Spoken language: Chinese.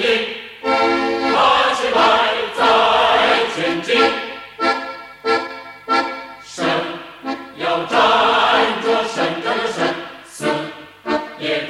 爬起来，再前进。也。